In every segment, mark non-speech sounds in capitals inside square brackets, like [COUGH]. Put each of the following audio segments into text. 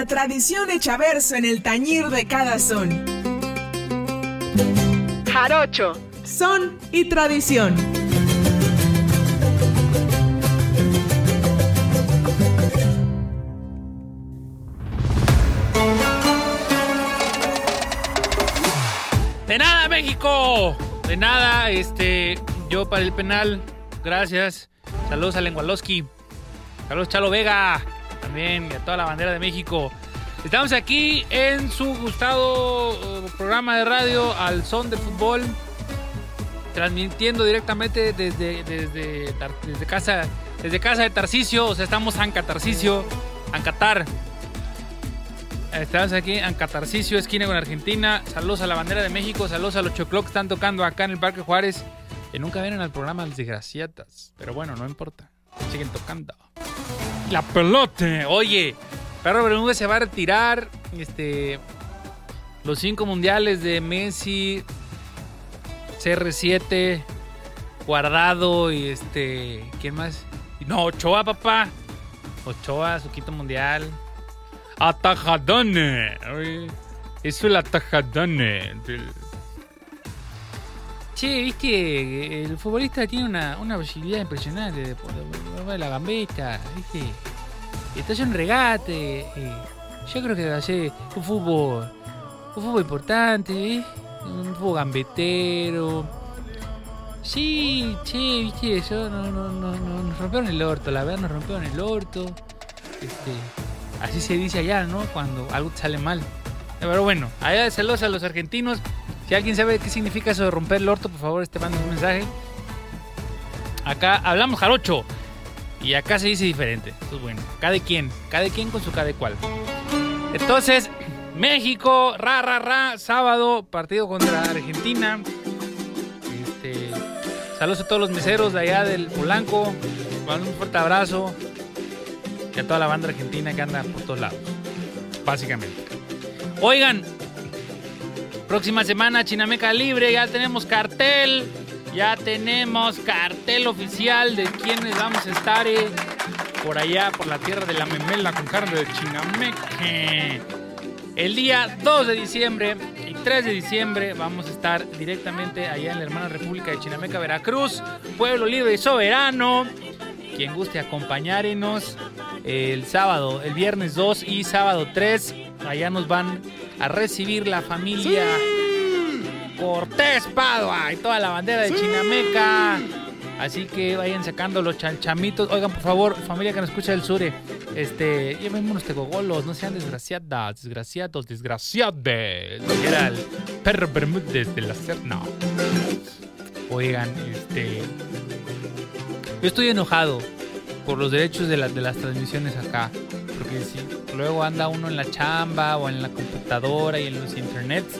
La tradición hecha verso en el tañir de cada son. Jarocho, son y tradición. De nada, México. De nada, este, yo para el penal, gracias. Saludos a Lengualowski. Saludos Chalo Vega, también, y a toda la bandera de México. Estamos aquí en su gustado eh, programa de radio Al Son de Fútbol, transmitiendo directamente desde, desde, desde casa, desde casa de Tarcisio, o sea, estamos en Catarcisio, Ancatar. Estamos aquí en Catarcisio, esquina con Argentina. Saludos a la bandera de México, saludos a los choclo que están tocando acá en el Parque Juárez. Que nunca vienen al programa Las Desgraciatas. Pero bueno, no importa. Siguen tocando. La pelota. Oye, Perro Bermúdez se va a retirar. Este. Los cinco mundiales de Messi. CR7. Guardado y este. ¿Quién más? No, Ochoa, papá. Ochoa, su quinto mundial. Atajadone. Eso es el atajadone. Che, viste, el futbolista tiene una, una posibilidad impresionante de la gambeta, viste. En un regate. eh, yo creo que va a ser un fútbol, un fútbol importante, ¿eh? un fútbol gambetero. Sí, che, viste, eso no, no, no, no, nos rompieron el orto, la verdad nos rompieron el orto. Este, así se dice allá, ¿no? Cuando algo sale mal. Pero bueno, allá saludos a los argentinos. Si alguien sabe qué significa eso de romper el orto, por favor, este manda un mensaje. Acá hablamos jarocho. Y acá se dice diferente. Eso es bueno. Cada quien. Cada quien con su cada cual. Entonces, México, ra, ra, ra. Sábado, partido contra Argentina. Este, saludos a todos los meseros de allá del Polanco. Un fuerte abrazo. Y a toda la banda argentina que anda por todos lados. Básicamente. Oigan, próxima semana Chinameca Libre, ya tenemos cartel, ya tenemos cartel oficial de quienes vamos a estar eh, por allá, por la tierra de la memela con carne de Chinameca. El día 2 de diciembre y 3 de diciembre vamos a estar directamente allá en la hermana República de Chinameca, Veracruz, pueblo libre y soberano. Quien guste acompañarnos el sábado, el viernes 2 y sábado 3, allá nos van a recibir la familia Cortés Padua y toda la bandera de Chinameca. Así que vayan sacando los chanchamitos. Oigan, por favor, familia que nos escucha del sur, este, llévenme unos tegogolos, no sean desgraciadas, desgraciados, desgraciades. Era el perro Bermúdez de la Serna. Oigan, este. Yo estoy enojado por los derechos de, de las transmisiones acá. Luego anda uno en la chamba o en la computadora y en los internets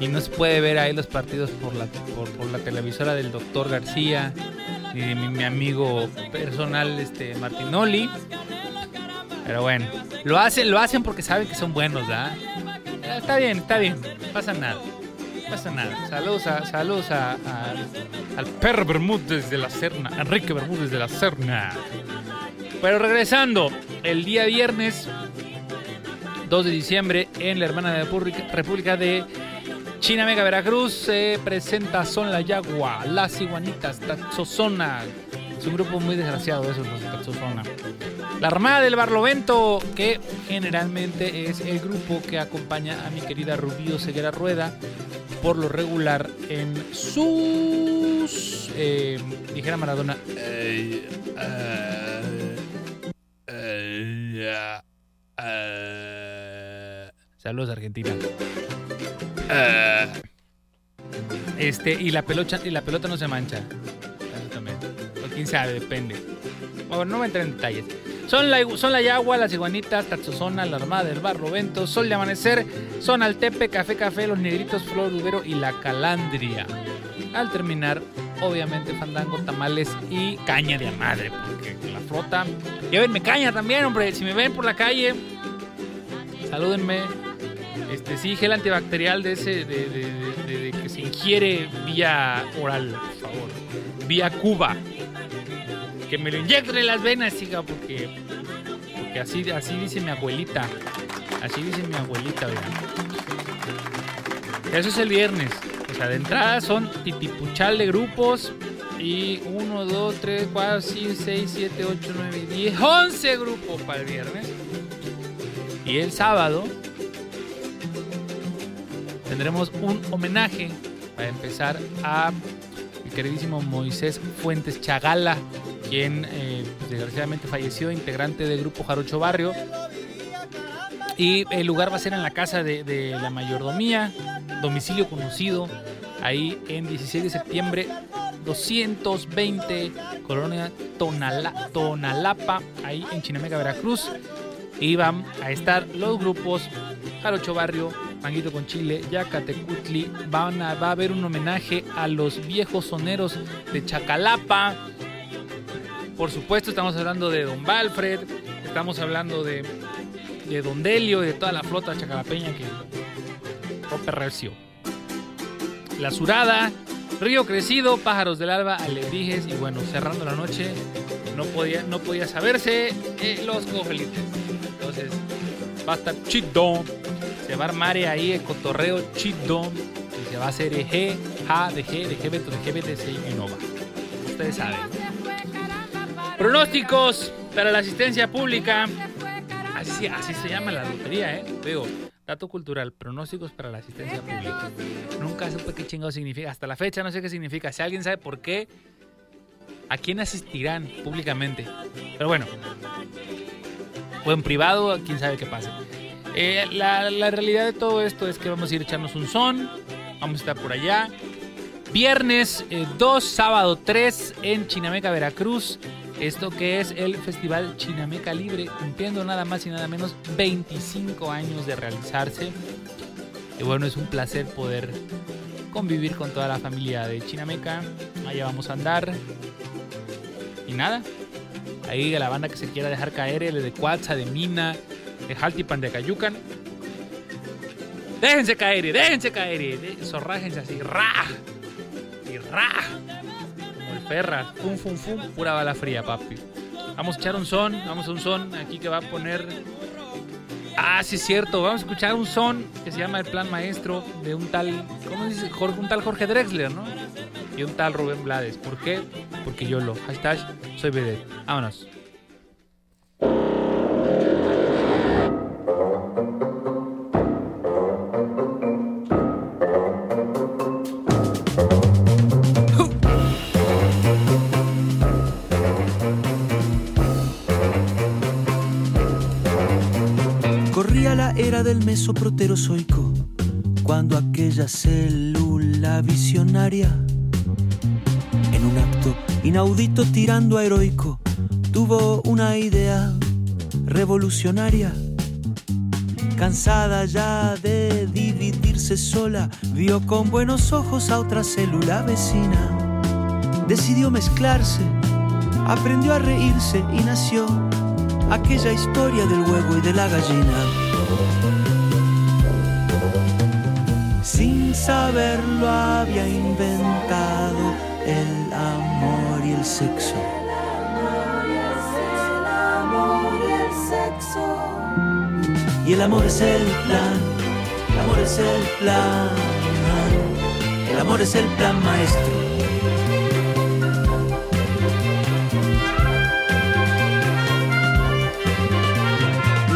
y no se puede ver ahí los partidos por la, por, la televisora del doctor García y de mi, mi amigo personal este Martinoli. Pero bueno, lo hacen, lo hacen porque saben que son buenos, ¿verdad? Eh, Está bien, está bien, pasa nada. Pasa nada. Saludos a, saludos a- al perro Bermúdez de la Serna, Enrique Bermúdez de la Serna. Pero regresando, el día viernes 2 de diciembre en la hermana de República- de China Mega Veracruz se presenta Son la Yagua, Las Iguanitas, Taxozona. Es un grupo muy desgraciado esos los de Taxozona. La Armada del Barlovento, que generalmente es el grupo que acompaña a mi querida Rubio Ceguera Rueda por lo regular en sus, eh, dijera Maradona, eh, eh. saludos Argentina. Eh. Este, y la pelota, y la pelota no se mancha. Eso también. O quién sabe, depende. Bueno, no voy a entrar en detalles. Son la, son la Yagua, las Iguanitas, Tatsozona, la Armada del Barlovento, Sol de Amanecer, Son Altepe, Café Café, Los Negritos, Flor Udero y La Calandria. Al terminar, obviamente, fandango, tamales y caña de madre, porque la flota. Llévenme caña también, hombre. Si me ven por la calle, salúdenme. Este, sí, gel antibacterial de ese, de, que se ingiere vía oral, por favor. Vía Cuba. Que me lo inyecten en las venas, chica, porque, porque así, así dice mi abuelita. Así dice mi abuelita, vean. Eso es el viernes. O sea, de entrada son titipuchal de grupos. Y 1, 2, 3, 4, 5, 6, 7, 8, 9, 10, 11 grupos para el viernes. Y el sábado tendremos un homenaje para empezar a el queridísimo Moisés Fuentes Chagala, quien eh, pues, desgraciadamente falleció, integrante del grupo Jarocho Barrio. Y el lugar va a ser en la casa de, la mayordomía, domicilio conocido, ahí en 16 de septiembre 220, Colonia Tonala, Tonalapa, ahí en Chinameca, Veracruz. Y van a estar los grupos Jarocho Barrio, Manguito con Chile, Yacatecutli. Van a, va a haber un homenaje a los viejos soneros de Chacalapa. Por supuesto, estamos hablando de Don Valfred, estamos hablando de, de Don Delio y de toda la flota chacalapeña que rompe recio. La Surada, Río Crecido, Pájaros del Alba, Alebrijes y bueno, cerrando la noche no podía, no podía saberse eh, los cojolitos. Entonces va a estar chido, se va a armar ahí el cotorreo chido y se va a hacer G, A, de G, de G, de G, de C y Nova. Ustedes saben. Pronósticos para la asistencia pública. Así, así se llama la lotería, ¿eh? Veo. Dato cultural, pronósticos para la asistencia pública. Nunca supe qué chingado significa. Hasta la fecha no sé qué significa. Si alguien sabe por qué, ¿a quién asistirán públicamente? Pero bueno, o en privado, quién sabe qué pasa. Eh, la, la realidad de todo esto es que vamos a ir a echarnos un son. Vamos a estar por allá. Viernes eh, 2, sábado 3 en Chinameca, Veracruz. Esto que es el Festival Chinameca Libre, cumpliendo nada más y nada menos 25 años de realizarse. Y bueno, es un placer poder convivir con toda la familia de Chinameca. Allá vamos a andar. Y nada, ahí la banda que se quiera dejar caer, el de Cuatza, de Mina, de Jaltipan, de Cayucan. Déjense caer, déjense caer, zorrájense así, ra, y ra. Perra, fum, fum, fum, pura bala fría, papi. Vamos a echar un son, vamos a un son aquí que va a poner. Ah, sí, es cierto, vamos a escuchar un son que se llama El Plan Maestro de un tal, ¿cómo dice? Jorge, un tal Jorge Drexler, ¿no? Y un tal Rubén Blades. ¿Por qué? Porque yo lo. Hashtag soy vedette. Vámonos. Del mesoproterozoico, cuando aquella célula visionaria, en un acto inaudito tirando a heroico, tuvo una idea revolucionaria. Cansada ya de dividirse sola, vio con buenos ojos a otra célula vecina. Decidió mezclarse, aprendió a reírse y nació aquella historia del huevo y de la gallina. Sin saberlo había inventado el amor y el sexo. Y el amor es el plan, el amor es el plan, el amor es el plan maestro.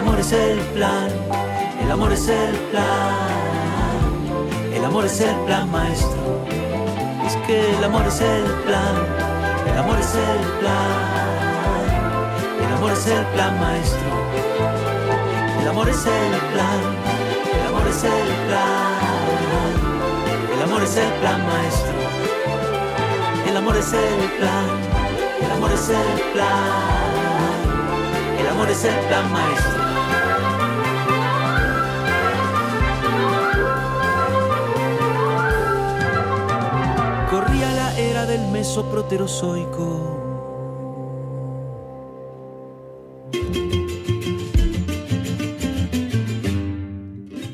Amor es el plan, el amor es el plan, el amor es el plan maestro. Es que el amor es el plan, el amor es el plan, el amor es el plan maestro. El amor es el plan, el amor es el plan. El amor es el plan maestro. El amor es el plan. El amor es el plan. El amor es el plan maestro. Mesoproterozoico.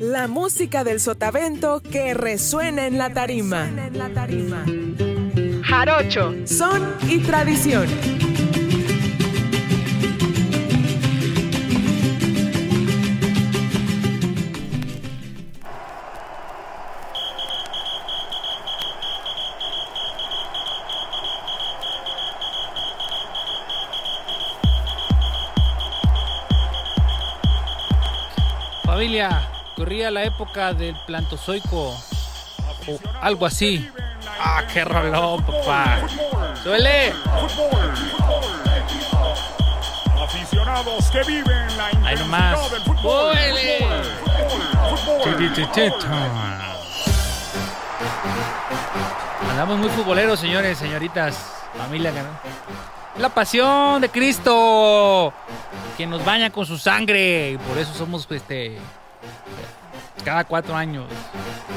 La música del sotavento que resuena en la tarima. Jarocho, son y tradición. La época del plantozoico o algo así. Ah, qué rolón, papá. Suele. Aficionados que viven la intensidad del. Fútbol. Andamos muy futboleros, señores, señoritas, familia. ¿no? La pasión de Cristo que nos baña con su sangre. Y por eso somos este cada cuatro años.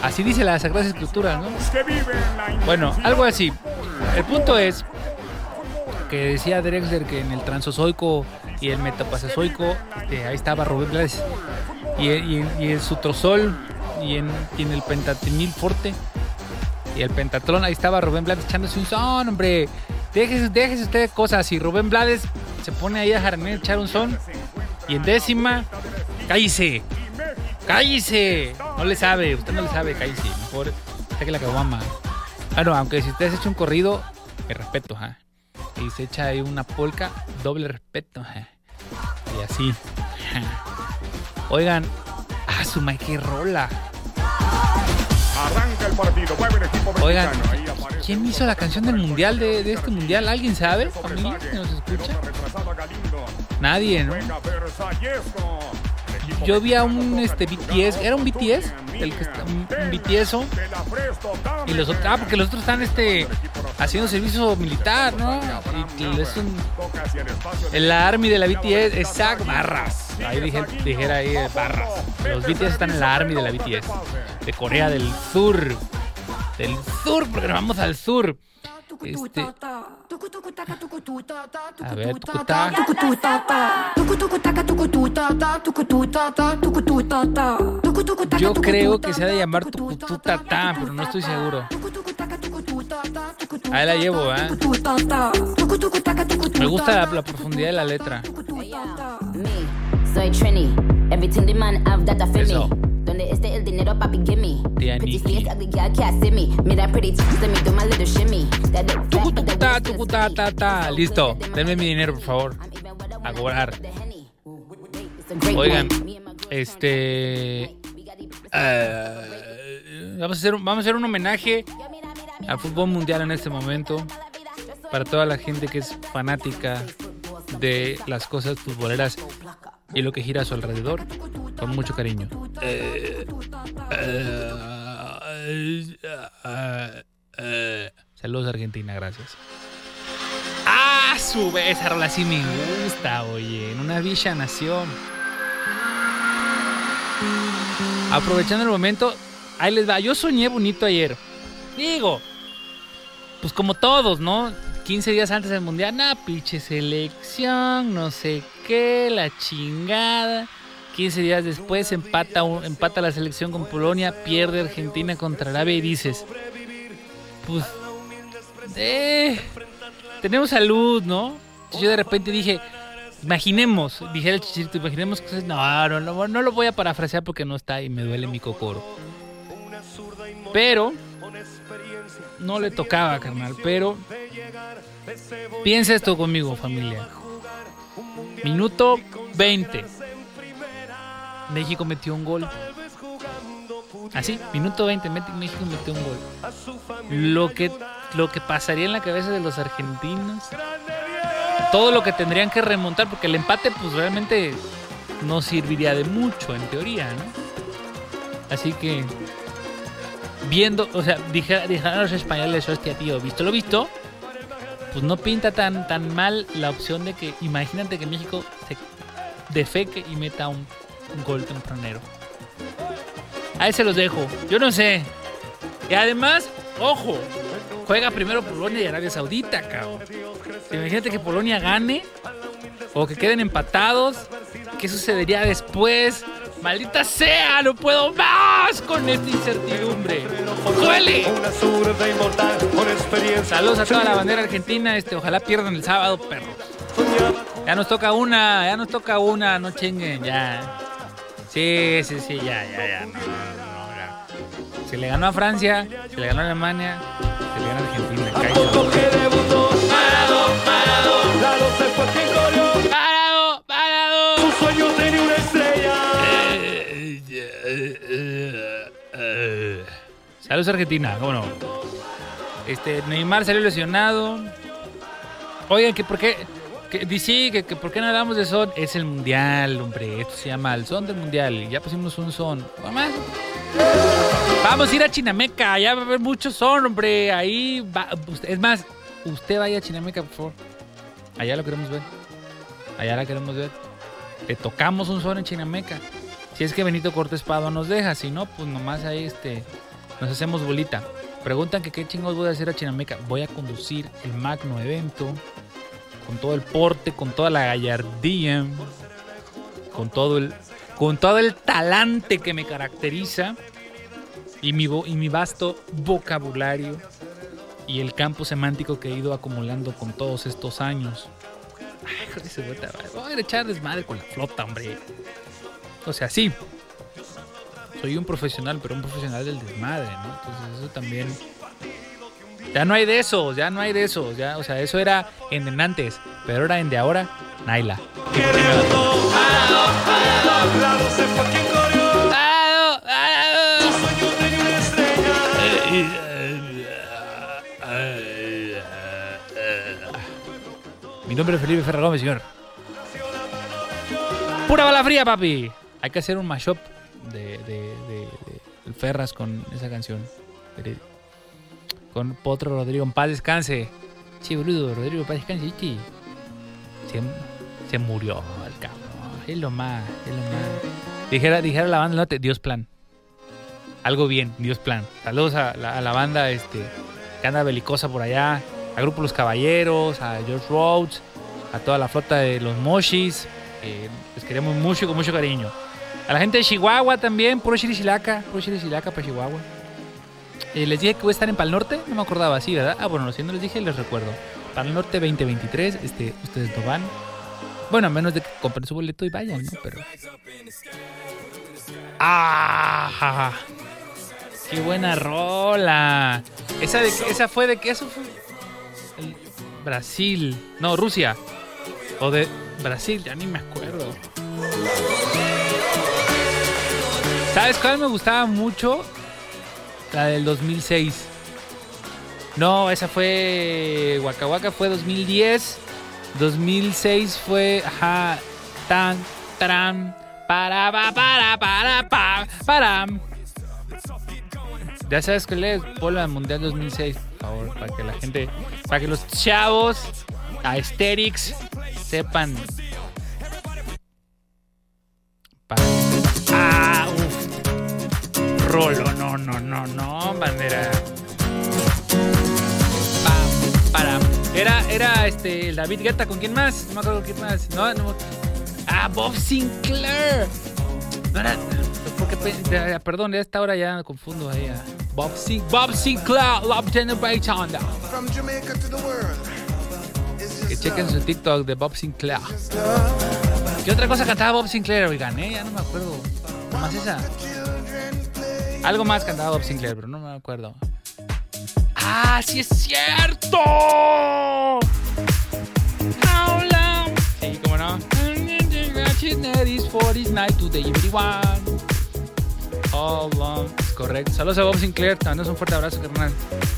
Así dice la Sagrada Escritura, ¿no? Bueno, algo así. El punto es que decía Drexler que en el transozoico y el metapasozoico, este, ahí estaba Rubén Blades. Y, y- y en su trozol y en, y en el pentatenil forte y el pentatlón, ahí estaba Rubén Blades echándose un son, hombre. Déjese, déjese usted de cosas. Y Rubén Blades se pone ahí a jardinear, echar un son. Y en décima, cállese. ¡Cállese! No le sabe, usted no le sabe, cállese. Mejor saque la caguama. Bueno, aunque si usted se echa un corrido, el respeto, ¿ja? Y se echa ahí una polca, doble respeto, ¿ja? Y así. Oigan, ah, su madre, qué rola. Arranca el partido, mueve el equipo Oigan, ¿quién hizo la canción del mundial de, de este mundial? ¿Alguien sabe? ¿Familia que nos escucha? Nadie, ¿no? Yo vi a un este BTS, ¿era un BTS? El que está, un, un BTSo. Y los otros, ah, porque los otros están este haciendo servicio militar, ¿no? Y, es un, el army de la BTS, exacto, barras. Ahí dije, dijera ahí barras. Los BTS están en la army de la BTS, de Corea del Sur. Del sur, porque nos vamos al sur. Este, a ver. Yo creo que se ha de llamar tucututata, pero no estoy seguro. Ahí la llevo, ¿eh? Me gusta la, la profundidad de la letra. Me, soy Trini. Everything the man have that I feel Eso. me. Donde esté el dinero, papi, gimme. Pretty face, ugly girl can't see me. Mira pretty tits, let me do my little shimmy. That look fat, but the Tucututá, waist feels tucutá, skinny. ta, ta. Listo, denme mi dinero, por favor. A cobrar. Oigan, este. eh, vamos, a hacer, vamos a hacer un homenaje al fútbol mundial en este momento. Para toda la gente que es fanática de las cosas futboleras y lo que gira a su alrededor. Con mucho cariño. Saludos Argentina, gracias. ¡Ah! Sube, esa rola sí me gusta, oye. En una villa nació. Aprovechando el momento, ahí les va. Yo soñé bonito ayer. Digo, pues como todos, ¿no? 15 días antes del mundial, nah, pinche selección, no sé la chingada. 15 días después empata, empata la selección con Polonia, pierde Argentina contra Arabia y dices, pues, eh, tenemos salud, ¿no? Yo de repente dije, imaginemos, dije el chichito, imaginemos que no, no, no, no lo voy a parafrasear porque no está y me duele mi cocoro. Pero no le tocaba, carnal, pero piensa esto conmigo, familia. Minuto 20. México metió un gol. Así, minuto 20, mete- México metió un gol. Lo que, lo que pasaría en la cabeza de los argentinos. Todo lo que tendrían que remontar, porque el empate, pues realmente no serviría de mucho, en teoría, ¿no? Así que, viendo, o sea, dije- dijeron los españoles, hostia, tío, visto lo visto, pues no pinta tan, tan mal la opción de que, imagínate que México se defeque y meta un, un gol tempranero. Ahí se los dejo. Yo no sé. Y además, ojo, juega primero Polonia y Arabia Saudita, cabrón. Imagínate que Polonia gane o que queden empatados. ¿Qué sucedería después? Maldita sea, no puedo más con esta incertidumbre. ¡Duele! Una zurda inmortal con experiencia. Saludos a toda la bandera argentina. Este, ojalá pierdan el sábado, perros. Ya nos toca una, ya nos toca una, no chinguen, ya. Sí, sí, sí, ya, ya, ya. No, no, no, ya. Se le ganó a Francia, se le ganó a Alemania, se le ganó a Argentina. Saludos Argentina, cómo. Este, Neymar salió lesionado. Oigan, que por qué. Que, sí, que, que por qué no hablamos de son. Es el mundial, hombre. Esto se llama el son del mundial. Ya pusimos un son. Vamos. Vamos a ir a Chinameca. Ya va a haber mucho son, hombre. Ahí va. Es más, usted vaya a Chinameca, por favor. Allá lo queremos ver. Allá la queremos ver. Le tocamos un son en Chinameca. Si es que Benito Cortés Pado nos deja, si no, pues nomás ahí este, nos hacemos bolita. Preguntan que qué chingos voy a hacer a Chinameca. Voy a conducir el magno evento con todo el porte, con toda la gallardía, con todo el, con todo el talante que me caracteriza y mi, y mi vasto vocabulario y el campo semántico que he ido acumulando con todos estos años. Ay, puta madre. Voy a echar desmadre con la flota, hombre. O sea, sí. Soy un profesional, pero un profesional del desmadre, ¿no? Entonces eso también... Ya no hay de eso, ya no hay de eso. Ya, o sea, eso era en de antes, pero ahora en de ahora, Naila. Mi nombre es Felipe Ferrer Gómez, señor. Pura bala fría, papi. Hay que hacer un mashup de, de, Ferras con esa canción. Con Potro Rodrigo. En paz descanse. Sí, boludo. Rodrigo, paz descanse. ¿viste? Se, se murió el cabrón. Es lo más. Es lo más. Dijera, dijera la banda, Dios plan. Algo bien, Dios plan. Saludos a la, a la banda este, que anda belicosa por allá. A Grupo Los Caballeros, a George Rhodes, a toda la flota de los Moshis. que les queremos mucho y con mucho cariño. A la gente de Chihuahua también, puro Chirisilaca, puro Chirisilaca para Chihuahua. Eh, les dije que voy a estar en Pal Norte, no me acordaba así, ¿verdad? Ah, bueno, si no les dije, les recuerdo. Pal Norte 2023, este, ustedes no van. Bueno, a menos de que compren su boleto y vayan, ¿no? Pero. ¡Ah! ¡Qué buena rola! Esa, esa fue de que eso fue. Brasil. No, Rusia. O de Brasil, ya ni me acuerdo. ¿Sabes cuál me gustaba mucho? La del 2006. No, esa fue. Waka Waka fue 2010. 2006 fue. Ajá. Tan, taran. Para, pa, para, para, pa, para. Ya sabes que es Pola Mundial 2006, por favor, para que la gente, para que los chavos, aesthetics, sepan. Rolo, no, no, no, no, bandera. Pam, para. Era, era este, el David Guetta, ¿con quién más? No me acuerdo quién más. No, no. Ah, Bob Sinclair. No era. Porque, ya, perdón, a esta hora ya me confundo ahí. a Bob, Sin, Bob Sinclair, Love Generation. From Jamaica to the world. It's Que chequen su TikTok de Bob Sinclair. ¿Qué otra cosa cantaba Bob Sinclair, oigan? Eh? Ya no me acuerdo. Nomás esa. Algo más cantaba Bob Sinclair, pero no me acuerdo. ¡Ah, sí es cierto! How long? Sí, cómo no. Es correcto. Saludos a Bob Sinclair. Te mando un fuerte abrazo, carnal.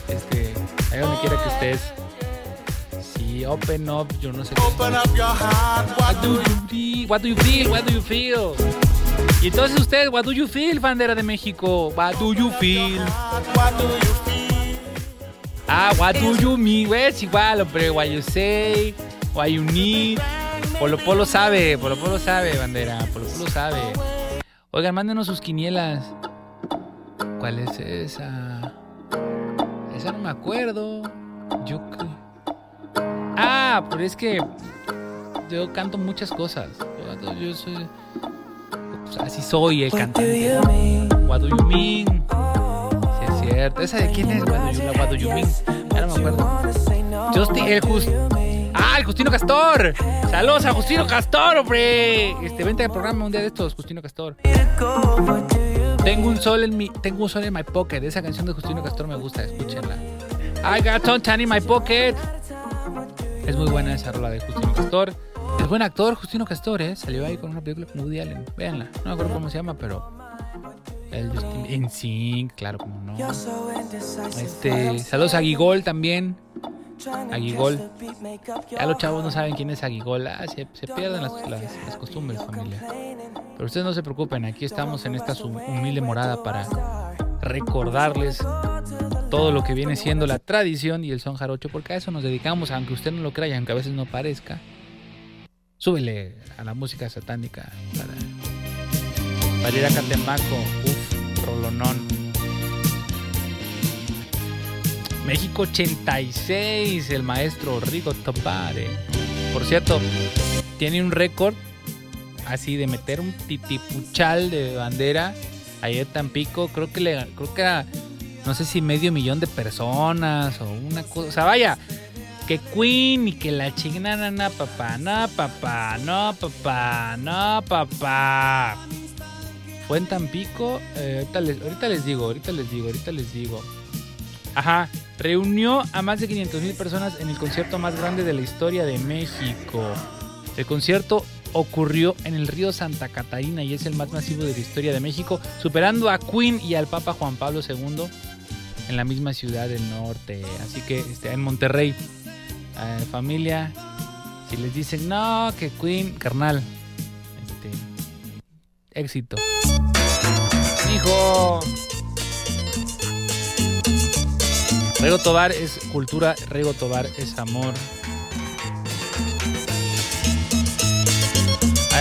Este, ahí donde quiera que estés. Sí, open up, yo no sé qué. Open up your heart. What do you feel? What do you feel? What do you feel? Y entonces usted, what do you feel, bandera de México? What do you feel? Ah, what do you mean? Es igual, hombre. What you say, what you need. Polo Polo sabe, Polo Polo sabe, bandera. Polo Polo sabe. Oigan, mándenos sus quinielas. ¿Cuál es esa? Esa no me acuerdo. Yo Ah, pero es que yo canto muchas cosas. Yo soy. Pues, así soy el cantante. What do you mean? Sí, es cierto. ¿Esa de quién es? La What do you mean? Ya no me acuerdo. Justin, el Just. ¡Ah, el Justino Castor! ¡Saludos a Justino Castor, hombre! Este, vente al programa un día de estos, Justino Castor. Tengo un sol en mi, tengo un sol en my pocket. Esa canción de Justino Castor me gusta, escúchenla. I got sunshine in my pocket. Es muy buena esa rola de Justino Castor. Es buen actor, Justino Castor, ¿eh? Salió ahí con una película con Woody Allen. Véanla. No me acuerdo cómo se llama, pero... El Justin... En Sync, claro, como no. Este... Saludos a Guigol también. Aguigol. Ya los chavos no saben quién es Aguigol. Ah, se, se pierden las, las- las costumbres, familia. Pero ustedes no se preocupen, aquí estamos en esta humilde morada para recordarles todo lo que viene siendo la tradición y el son jarocho, porque a eso nos dedicamos, aunque usted no lo crea y aunque a veces no parezca. Súbele a la música satánica para, para ir a Catemaco. Uf, rolonón. México 86, el maestro Rigo Topare. Por cierto, tiene un récord así de meter un titipuchal de bandera en Tampico. Creo que le creo que era no sé si medio millón de personas o una cosa. O sea, vaya, que Queen y que la chingada, no, papá, no, papá, no, papá, no, papá. Fue en Tampico. eh, ahorita, les, digo, ahorita les digo, ahorita les digo. Ajá, reunió a más de 500 mil personas en el concierto más grande de la historia de México. El concierto ocurrió en el río Santa Catarina y es el más masivo de la historia de México, superando a Queen y al Papa Juan Pablo II en la misma ciudad del norte. Así que este, en Monterrey, eh, familia, si les dicen no, que Queen, carnal, este, éxito. Hijo. Rego Tobar es cultura, Rego Tobar es amor.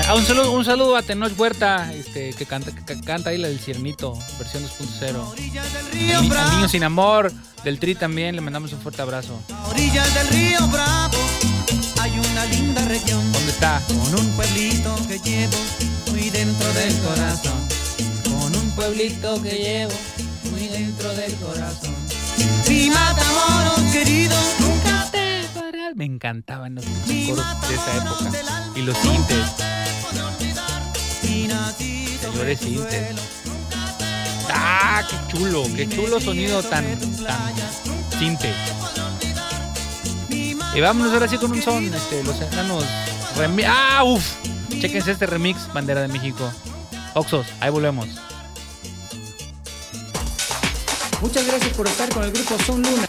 Ah, un, saludo, un saludo a Tenoch Huerta, este, que, canta, que canta ahí la del Ciernito, versión 2.0. Orillas del Al, niño sin amor, del Tri también, le mandamos un fuerte abrazo. a orillas del río Bravo, hay una linda región ¿Dónde está? con un pueblito que llevo muy dentro del corazón. Con un Pueblito que llevo muy dentro del corazón. mi matamoros querido, nunca te podrás- Me encantaban los coros de esa época. Y los sintes, señores suelo, ¡Ah, qué chulo! ¡Qué chulo sonido tan, tan sinte! Y vámonos ahora sí con un son, este, los enanos ¡Ah, uf! Chéquense este remix, Bandera de México. Oxos, ahí volvemos. Muchas gracias por estar con el grupo Son Luna.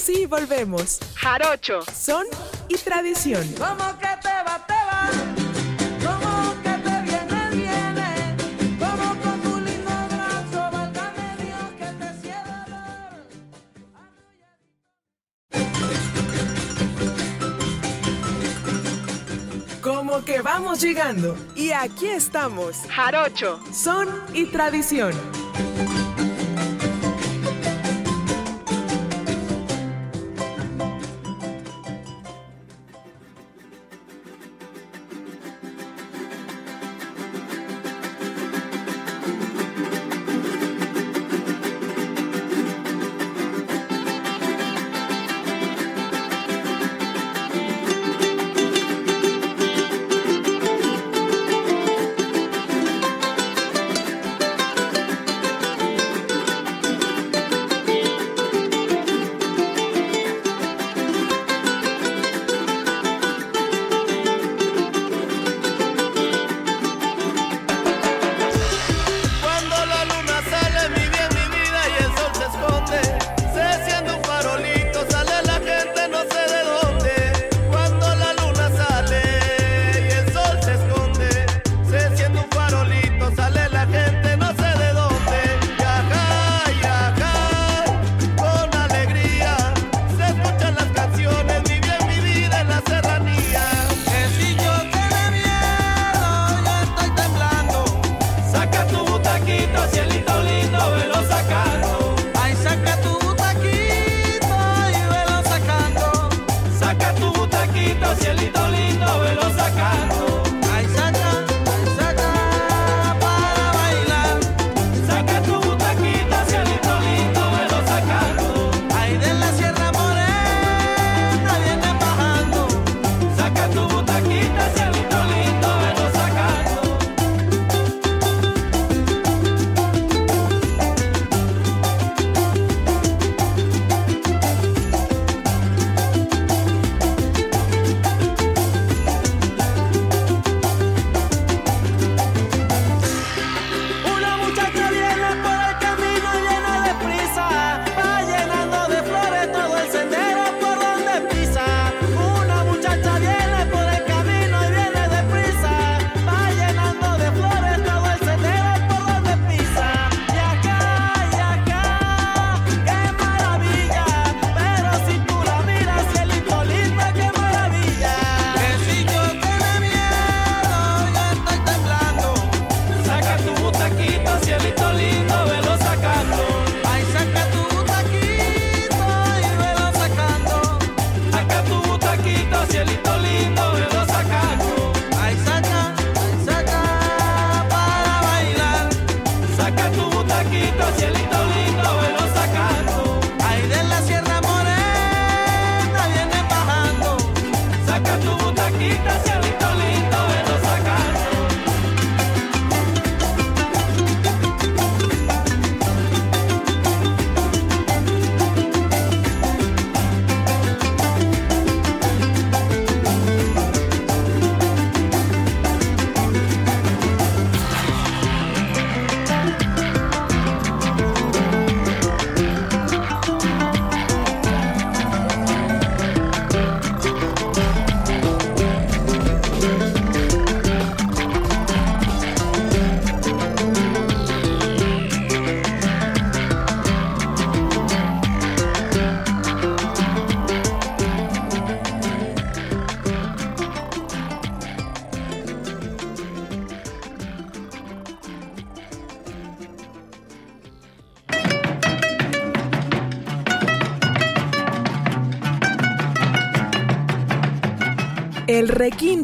sí, volvemos. Jarocho. Son y tradición. ¿Cómo que te va, te va? ¿Cómo que te viene, viene? ¿Cómo con tu lindo brazo, válgame Dios que te cierra dolor? Como que vamos llegando. Y aquí estamos. Jarocho. Son y tradición.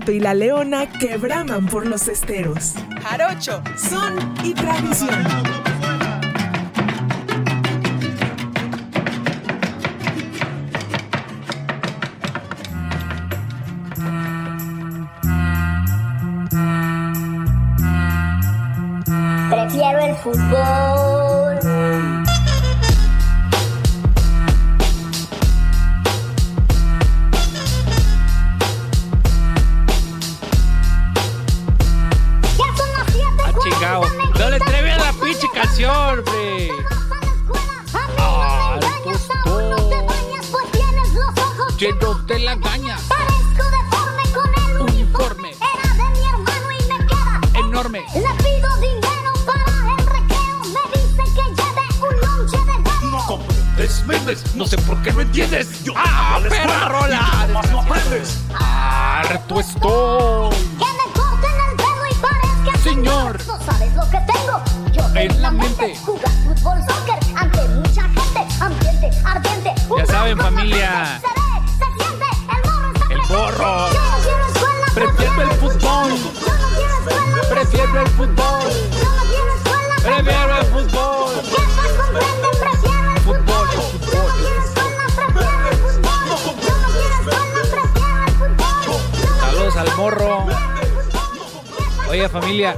Y la leona que braman por los esteros. Jarocho, son y tradición. Prefiero el fútbol Fútbol, soccer ante mucha gente. Ambiente ardiente. Ya saben, familia. El escuela. Prefiero el fútbol. Prefiero el fútbol. Prefiero el fútbol. Saludos al morro. Oye, familia.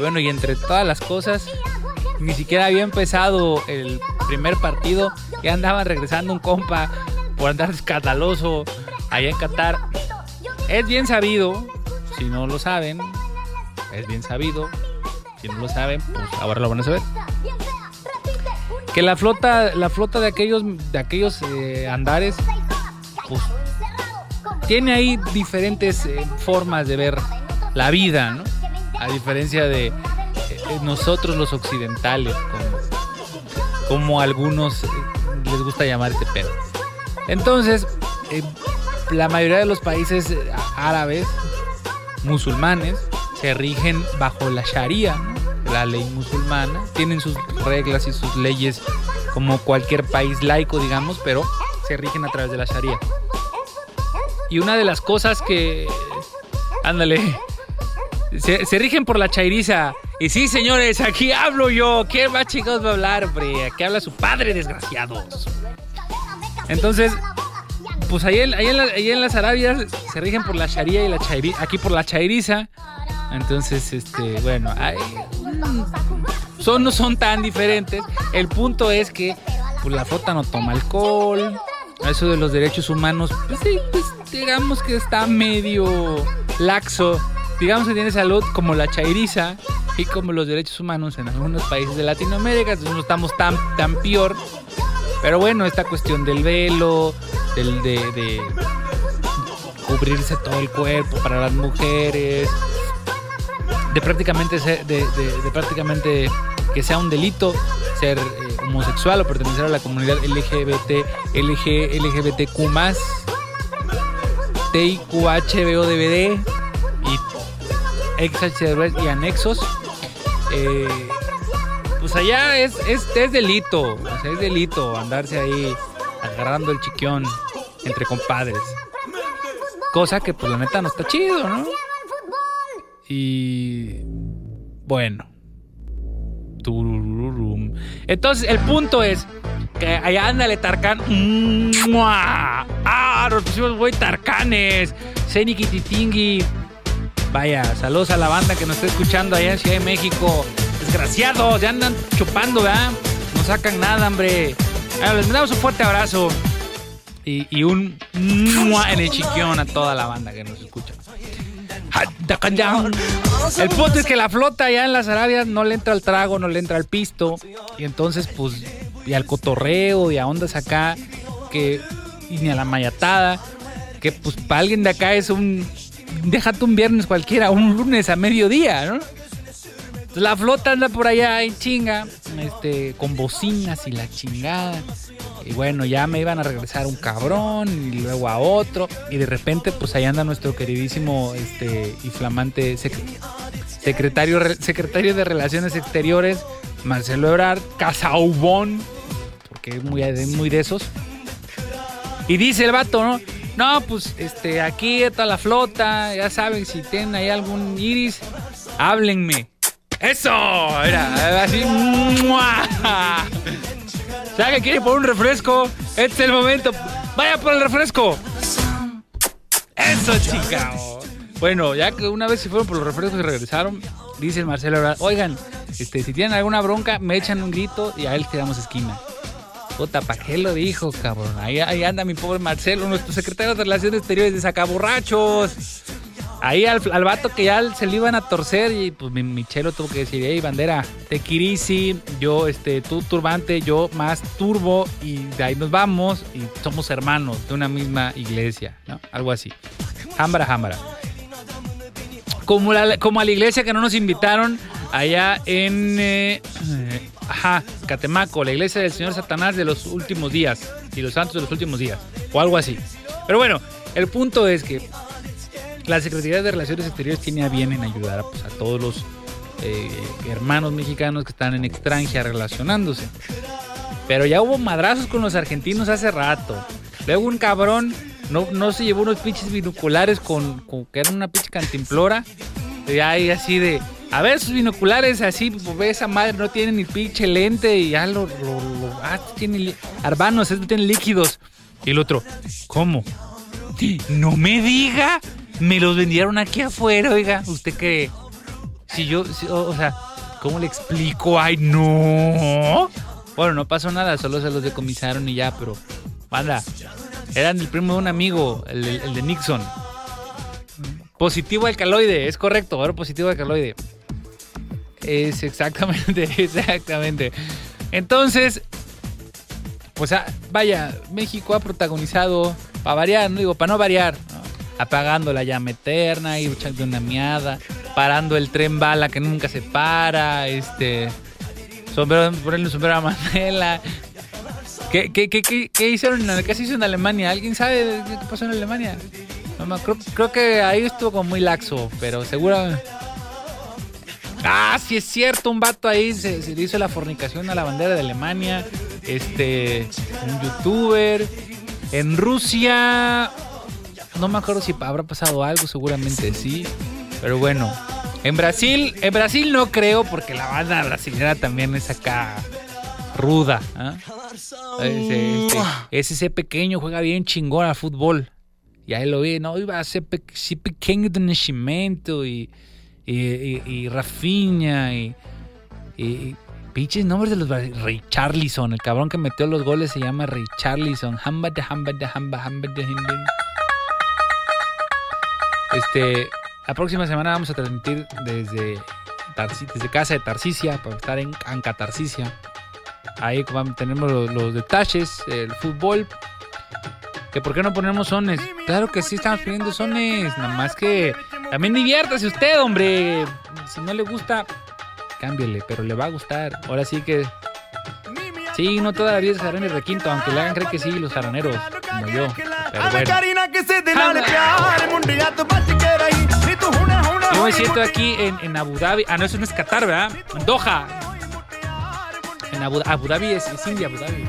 Bueno, y entre todas las cosas, ni siquiera había empezado el primer partido. Ya andaban regresando un compa por andar escandaloso allá en Qatar. Es bien sabido, si no lo saben, es bien sabido. Si no lo saben, pues ahora lo van a saber. Que la flota, la flota de aquellos, de aquellos eh, andares, pues tiene ahí diferentes eh, formas de ver la vida, ¿no? A diferencia de eh, nosotros los occidentales, como, algunos eh, les gusta llamar este pedo. Entonces, eh, la mayoría de los países árabes, musulmanes, se rigen bajo la Sharia, la ley musulmana. Tienen sus reglas y sus leyes como cualquier país laico, digamos, pero se rigen a través de la Sharia. Y una de las cosas que. Ándale. Se, rigen por la chairiza. Y sí, señores, aquí hablo yo. ¿Qué más chicos va a hablar, hombre? Aquí habla su padre, desgraciados. Entonces, pues ahí en, ahí en, la- ahí en las Arabias se rigen por la Sharia y la chairi, aquí por la chairiza. Entonces, este, bueno, mm, son, no son tan diferentes. El punto es que pues, la flota no toma alcohol. Eso de los derechos humanos, pues sí, pues digamos que está medio laxo. Digamos que tiene salud como la chairiza y como los derechos humanos en algunos países de Latinoamérica. Entonces no estamos tan, tan peor. Pero bueno, esta cuestión del velo, del, de, de cubrirse todo el cuerpo para las mujeres, de prácticamente ser- de, prácticamente que sea un delito ser eh, homosexual o pertenecer a la comunidad LGBT, LG, LGBTQ TIQHBODBD XHDR y anexos. Eh, pues allá es, es, es delito, o sea, es delito andarse ahí agarrando el chiquión entre compadres. Cosa que pues la neta no está chido, ¿no? Y bueno. Entonces, el punto es que allá ándale Tarkan. ¡Mua! ¡Ah! Nos pusimos muy Tarcanes. Titingui. Vaya, saludos a la banda que nos está escuchando allá en Ciudad de México. Desgraciados, ya andan chupando, ¿verdad? No sacan nada, hombre. Les mandamos un fuerte abrazo. Y, y un mua en el chiquión a toda la banda que nos escucha. El punto es que la flota allá en las Arabias no le entra al trago, no le entra al pisto. Y entonces, pues, y al cotorreo y a ondas acá, que, y ni a la mayatada, que pues para alguien de acá es un. Déjate un viernes cualquiera, un lunes a mediodía, ¿no? La flota anda por allá en chinga, este, con bocinas y la chingada. Y bueno, ya me iban a regresar un cabrón y luego a otro. Y de repente, pues ahí anda nuestro queridísimo este, y flamante sec- secretario, re- secretario de Relaciones Exteriores, Marcelo Ebrard, Casaubón, porque es muy, muy de esos. Y dice el vato, ¿no? No, pues este, aquí está la flota, ya saben, si tienen ahí algún iris, háblenme. ¡Eso! Mira, así. ¡mua! ¿Sabe que quiere por un refresco? Este es el momento. ¡Vaya por el refresco! ¡Eso, chica! Bueno, ya que una vez se fueron por los refrescos y regresaron, dice el Marcelo oigan, este, si tienen alguna bronca, me echan un grito y a él te damos esquina. Puta, ¿para qué lo dijo, cabrón? Ahí, ahí anda mi pobre Marcelo, nuestro secretario de Relaciones Exteriores de Sacaborrachos. Ahí al, al vato que ya se le iban a torcer y pues mi, tuvo que decir, hey bandera, te kirisi, yo este, tú turbante, yo más turbo y de ahí nos vamos y somos hermanos de una misma iglesia, ¿no? Algo así. Jambra, jambra. Como, la- como a la iglesia que no nos invitaron allá en eh, ajá, Catemaco, la iglesia del Señor Satanás de los últimos días y los santos de los últimos días, o algo así. Pero bueno, el punto es que la Secretaría de Relaciones Exteriores tiene a bien en ayudar pues, a todos los eh, hermanos mexicanos que están en extranjera relacionándose. Pero ya hubo madrazos con los argentinos hace rato. Luego un cabrón no, no se llevó unos pinches binoculares con, que eran una pinche cantimplora. Y ahí así de, a ver, sus binoculares así, pues, esa madre no tiene ni pinche lente y ya lo, ah, tiene arbanos, este tiene líquidos. Y el otro, ¿cómo? No me diga, me los vendieron aquí afuera, oiga, ¿usted cree? Si yo, si- o, sea, ¿cómo le explico? Ay, no. Bueno, no pasó nada, solo se los decomisaron y ya, pero, banda, eran el primo de un amigo, el, el- el de Nixon. Positivo alcaloide, es correcto, ahora positivo alcaloide. Es exactamente, [LAUGHS] exactamente. Entonces, pues vaya, México ha protagonizado, para variar, no digo, para no variar, ¿no? apagando la llama eterna, y echando una miada, parando el tren bala que nunca se para, este, sombrero, ponerle un sombrero a Mandela. ¿Qué, qué, qué, qué, hicieron? ¿Qué se hizo en Alemania? ¿Alguien sabe qué pasó en Alemania? No creo, creo que ahí estuvo como muy laxo, pero seguro... Ah, sí es cierto, un vato ahí se, se hizo la fornicación a la bandera de Alemania. Este, un youtuber. En Rusia, no me acuerdo si habrá pasado algo, seguramente sí. Pero bueno, en Brasil, en Brasil no creo porque la banda brasileña también es acá ruda. ¿ah? Ese, este, pequeño juega bien chingón al fútbol. Y ahí lo vi, no, iba a ser pequeño de nacimiento y, y, y, Rafinha y, y, pinches nombres de los Ray Charlison, el cabrón que metió los goles se llama Ray Charlison. Hamba de hamba de hamba hamba de. Este, la próxima semana vamos a transmitir desde, desde casa de Tarsicia para estar en Anca Tarsicia. Ahí tenemos los, los detalles, el fútbol. Que por qué no ponemos sones. Claro que sí estamos poniendo sones. Nada más que también diviértase usted, hombre. Si no le gusta, cámbiele, pero le va a gustar. Ahora sí que. Sí, no toda la vida es jarón y requinto, aunque le hagan creer que sí los jaraneros, como yo. Pero bueno. Yo me siento aquí en, en Abu Dhabi. Ah, no, eso no es Qatar, ¿verdad? En Doha. En Abu, Abu Dhabi es, es India, Abu Dhabi.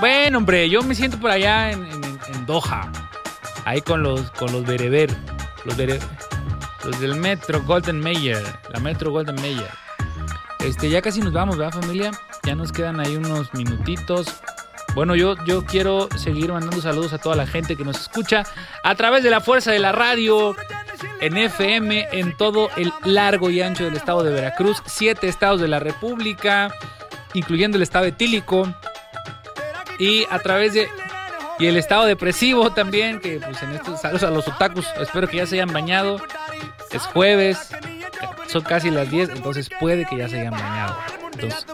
Bueno, hombre, yo me siento por allá en, en- en Doha. Ahí con los, con los bereber. Los, bere- los del metro Golden Mayer. La metro Golden Mayer. Este, ya casi nos vamos, ¿verdad, familia? Ya nos quedan ahí unos minutitos. Bueno, yo, yo quiero seguir mandando saludos a toda la gente que nos escucha a través de la fuerza de la radio, en FM, en todo el largo y ancho del estado de Veracruz, siete estados de la República, incluyendo el estado etílico, y a través de y el estado depresivo también, que pues en estos saludos a los otakus, espero que ya se hayan bañado. Es jueves, son casi las 10, entonces puede que ya se hayan bañado. Entonces,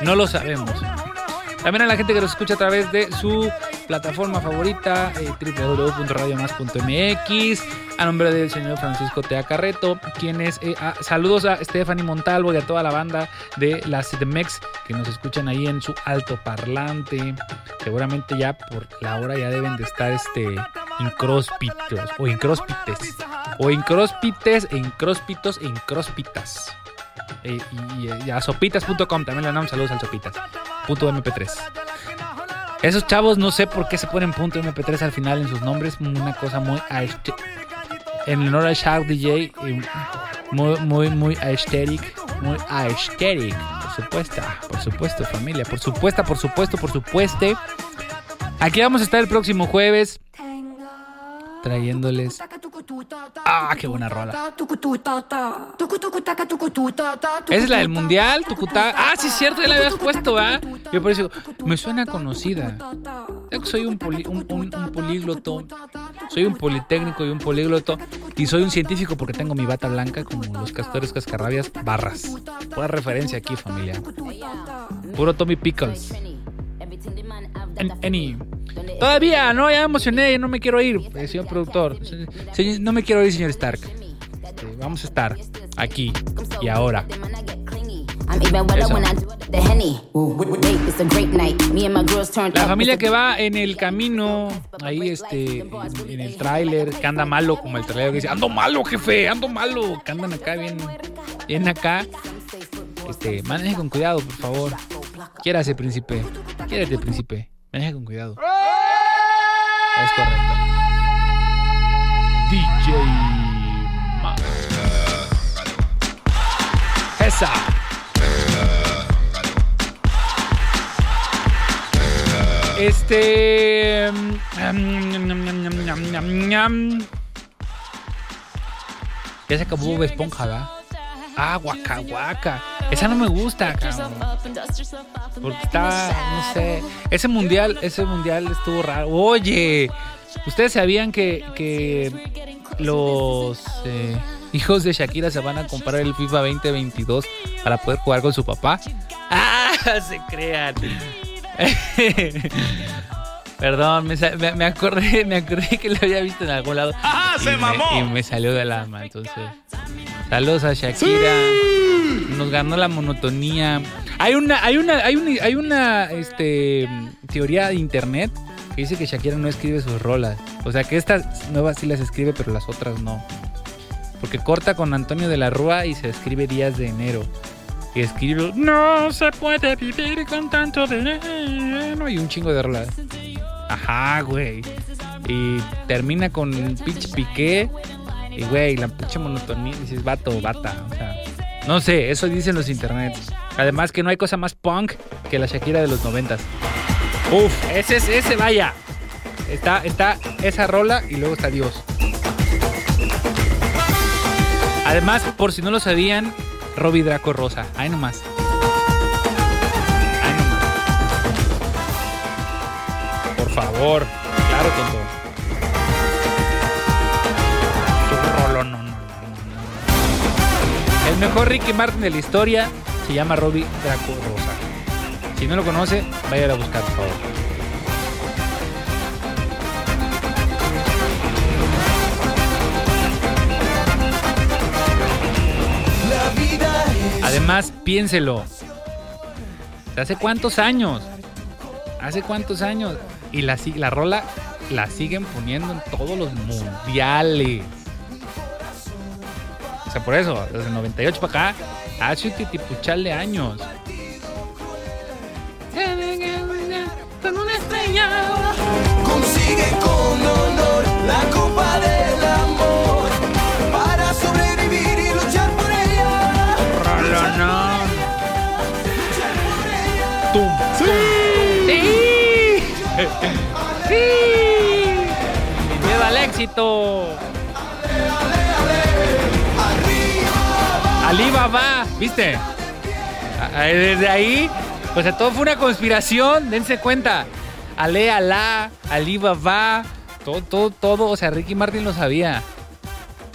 no lo sabemos. También a la gente que nos escucha a través de su plataforma favorita, eh, www.radiomas.mx. A nombre del señor Francisco Tea Carreto, quienes eh, saludos a Stephanie Montalvo y a toda la banda de la CDMEX que nos escuchan ahí en su alto parlante. Seguramente ya por la hora ya deben de estar este incróspitos o incróspites o incróspites e incróspitos e incróspitas. Eh, y, y, a sopitas.com también le damos saludos al sopitas.mp3. Esos chavos no sé por qué se ponen punto MP3 al final en sus nombres. Una cosa muy aesth- en honor a Shark DJ. Muy, muy, muy aesthetic. Muy aesthetic. Por supuesto. Por supuesto, familia. Por supuesto, por supuesto, por supuesto. Aquí vamos a estar el próximo jueves. Trayéndoles. Ah, qué buena rola. Es la del mundial, Tucutá. Ah, sí, es cierto, ya la habías puesto, ¿ah? Yo por eso digo, me suena conocida. Soy un, poli- un, un- un polígloto. Soy un politécnico y un polígloto. Y soy un científico porque tengo mi bata blanca como los castores cascarrabias, barras. Pura referencia aquí, familia. Puro Tommy Pickles. Any. Todavía, no, ya me emocioné, ya no me quiero ir, eh, señor productor. Se- se- no me quiero ir, señor Stark. Este, vamos a estar aquí y ahora. La familia que va en el camino, ahí este, en, en el tráiler, que anda malo, como el tráiler que dice, ando malo, jefe, ando malo, que andan acá bien, bien acá. Este, maneje con cuidado, por favor. Quiérase, príncipe. Quiérate, príncipe. Maneje con cuidado. Es correcto. DJ Max. Esa. Este. mm. Ya se acabó Esponja, ¿verdad? Ah, guaca, guaca. Esa no me gusta, cabrón. Porque está, no sé. Ese mundial, ese mundial estuvo raro. Oye, ¿ustedes sabían que, que los eh, hijos de Shakira se van a comprar el FIFA 2022 para poder jugar con su papá? [LAUGHS] ¡Ah! Se crean. [LAUGHS] Perdón, me, me- me acordé, me acordé que lo había visto en algún lado. ¡Ah, se me- mamó! Y me salió del alma, entonces. Saludos a Shakira. Nos ganó la monotonía. Hay una, hay una, hay una, este, teoría de internet que dice que Shakira no escribe sus rolas. O sea que estas nuevas sí las escribe, pero las otras no. Porque corta con Antonio de la Rúa y se escribe días de enero. Y escribe No se puede vivir con tanto dinero. Y un chingo de rolas. Ajá, güey. Y termina con pitch piqué. Y, güey, la pinche monotonía. Dices, vato, bata. O sea, no sé, eso dicen los internet. Además que no hay cosa más punk que la Shakira de los noventas. Uf, ese es ese, vaya. Está, está esa rola y luego está Dios. Además, por si no lo sabían, Robbie Draco Rosa. Ahí nomás. Ahí. Por favor. Claro, tonto. Mejor Ricky Martin de la historia se llama Robbie Draco Rosa. Si no lo conoce, vaya a buscar, por favor. Además, piénselo. ¿Hace cuántos años? ¿Hace cuántos años? Y la, la rola la siguen poniendo en todos los mundiales. O sea, por eso, desde el 98 para acá, hace un titipuchal años. Con una estrella. Consigue con honor la copa del amor para sobrevivir y luchar por ella. Tum, tum. ¡Sí! ¡Sí! ¡Miedo al éxito! Alibaba, ¿viste? Desde ahí, pues a todo fue una conspiración, dense cuenta. Ale, Alá, Alibaba, todo, todo, todo. O sea, Ricky Martin lo sabía.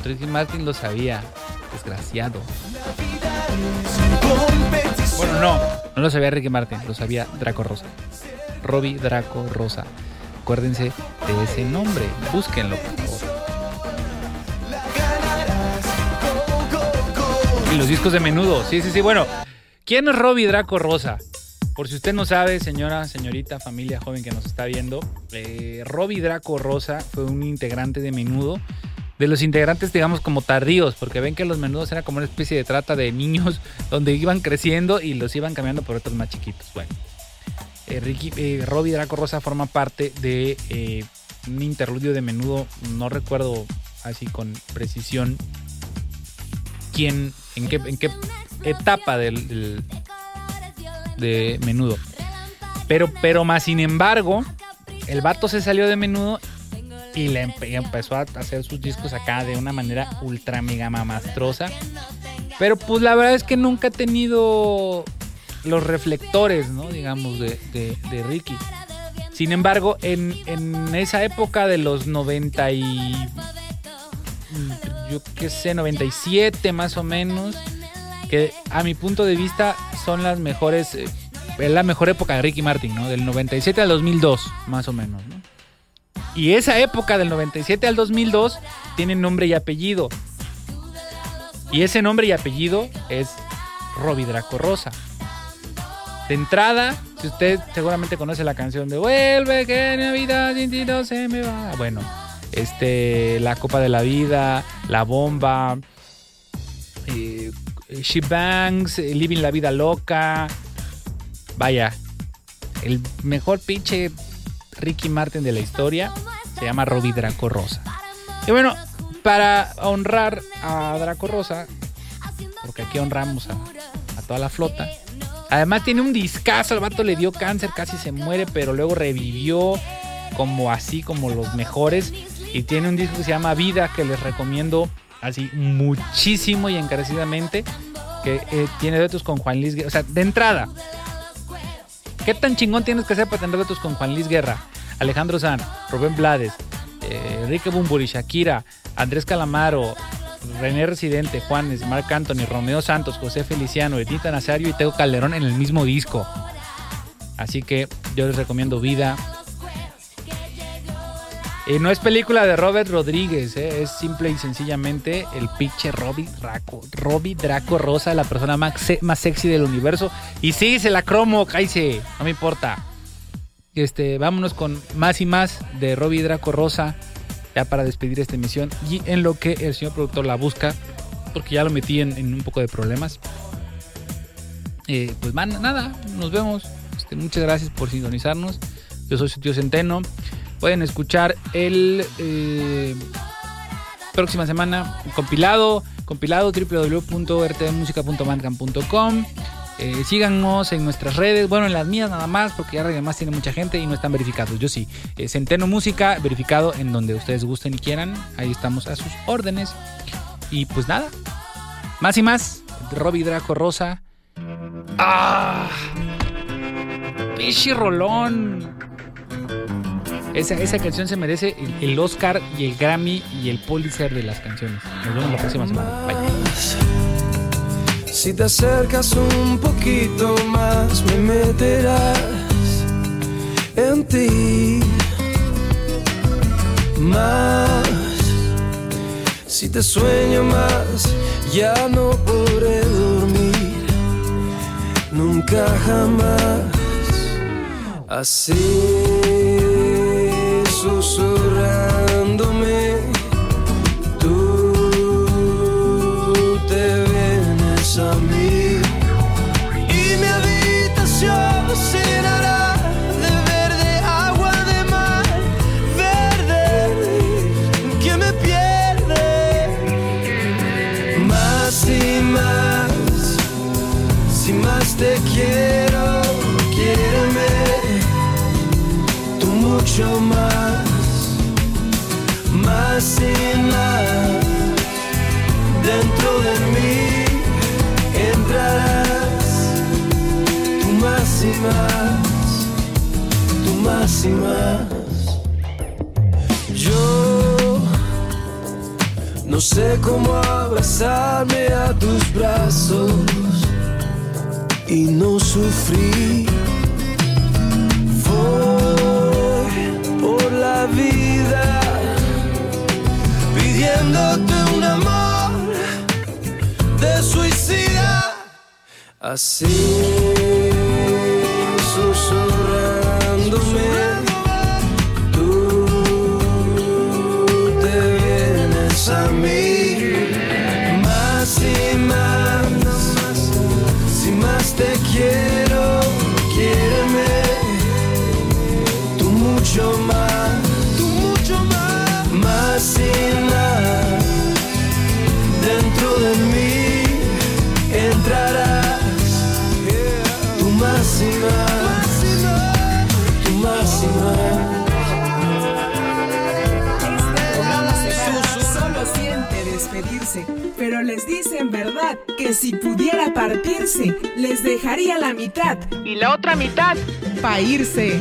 Ricky Martin lo sabía. Desgraciado. Bueno, no, no lo sabía Ricky Martin, lo sabía Draco Rosa. Robbie Draco Rosa. Acuérdense de ese nombre, búsquenlo. Los discos de menudo, sí, sí, sí. Bueno, ¿quién es Robbie Draco Rosa? Por si usted no sabe, señora, señorita, familia joven que nos está viendo, eh, Robbie Draco Rosa fue un integrante de menudo. De los integrantes, digamos, como tardíos, porque ven que los menudos era como una especie de trata de niños [LAUGHS] donde iban creciendo y los iban cambiando por otros más chiquitos. Bueno, eh, eh, Robbie Draco Rosa forma parte de eh, un interludio de menudo, no recuerdo así con precisión quién, en qué, etapa del, del- de menudo. Pero, pero más sin embargo, el vato se salió de menudo y le empezó a hacer sus discos acá de una manera ultra mega mamastrosa. Pero pues la verdad es que nunca ha tenido los reflectores, ¿no? Digamos, de, de- de Ricky. Sin embargo, en, en esa época de los 90 y yo qué sé, 97 más o menos, que a mi punto de vista son las mejores, eh, es la mejor época de Ricky Martin, ¿no? Del 97 al 2002, más o menos, ¿no? Y esa época del 97 al 2002 tiene nombre y apellido. Y ese nombre y apellido es Robbie Draco Rosa. De entrada, si usted seguramente conoce la canción de Vuelve que Navidad sin ti no se me va. Bueno, este, la Copa de la Vida, La Bomba, eh, She Bangs, eh, Living la Vida Loca. Vaya, el mejor pinche Ricky Martin de la historia se llama Robbie Draco Rosa. Y bueno, para honrar a Draco Rosa, porque aquí honramos a, a toda la flota. Además tiene un discazo, el vato le dio cáncer, casi se muere, pero luego revivió como así, como los mejores. Y tiene un disco que se llama Vida, que les recomiendo así muchísimo y encarecidamente. Que eh, tiene duetos con Juan Luis Guerra. O sea, de entrada, ¿qué tan chingón tienes que ser para tener duetos con Juan Luis Guerra? Alejandro San, Rubén Blades, eh, Enrique Bumburi, Shakira, Andrés Calamaro, René Residente, Juanes, Marc Anthony, Romeo Santos, José Feliciano, Edita Nazario y Teo Calderón en el mismo disco. Así que yo les recomiendo Vida. Eh, no es película de Robert Rodríguez, eh, es simple y sencillamente el pinche Robbie Draco, Robbie Draco Rosa, la persona más, más sexy del universo. Y sí, se la cromo, cállese, no me importa. Este, vámonos con más y más de Robbie Draco Rosa, ya para despedir esta emisión. Y en lo que el señor productor la busca, porque ya lo metí en, en un poco de problemas. Eh, pues man, nada, nos vemos. Este, muchas gracias por sintonizarnos. Yo soy su tío Centeno. Pueden escuchar el eh, próxima semana compilado, compilado www.rtmusica.bandcamp.com. Eh, síganos en nuestras redes, bueno, en las mías nada más, porque ya además tiene mucha gente y no están verificados. Yo sí. Eh, Centeno Música, verificado en donde ustedes gusten y quieran. Ahí estamos a sus órdenes. Y pues nada, más y más. Robbie Draco Rosa. ¡Ah! ¡Pichi rolón! Esa, esa canción se merece el, Oscar y el Grammy y el Pulitzer de las canciones. Nos vemos la próxima semana. Bye. Si te acercas un poquito más, me meterás en ti. Más, si te sueño más, ya no podré dormir. Nunca jamás. Así, susurrándome, tú te vienes a mí. Dentro de mí entrarás, tú más y más, tú más y más. Yo no sé cómo abrazarme a tus brazos y no sufrir. Voy por la vida pidiéndote un amor de suicida. Así despedirse, pero les dice en verdad que si pudiera partirse, les dejaría la mitad y la otra mitad pa' irse.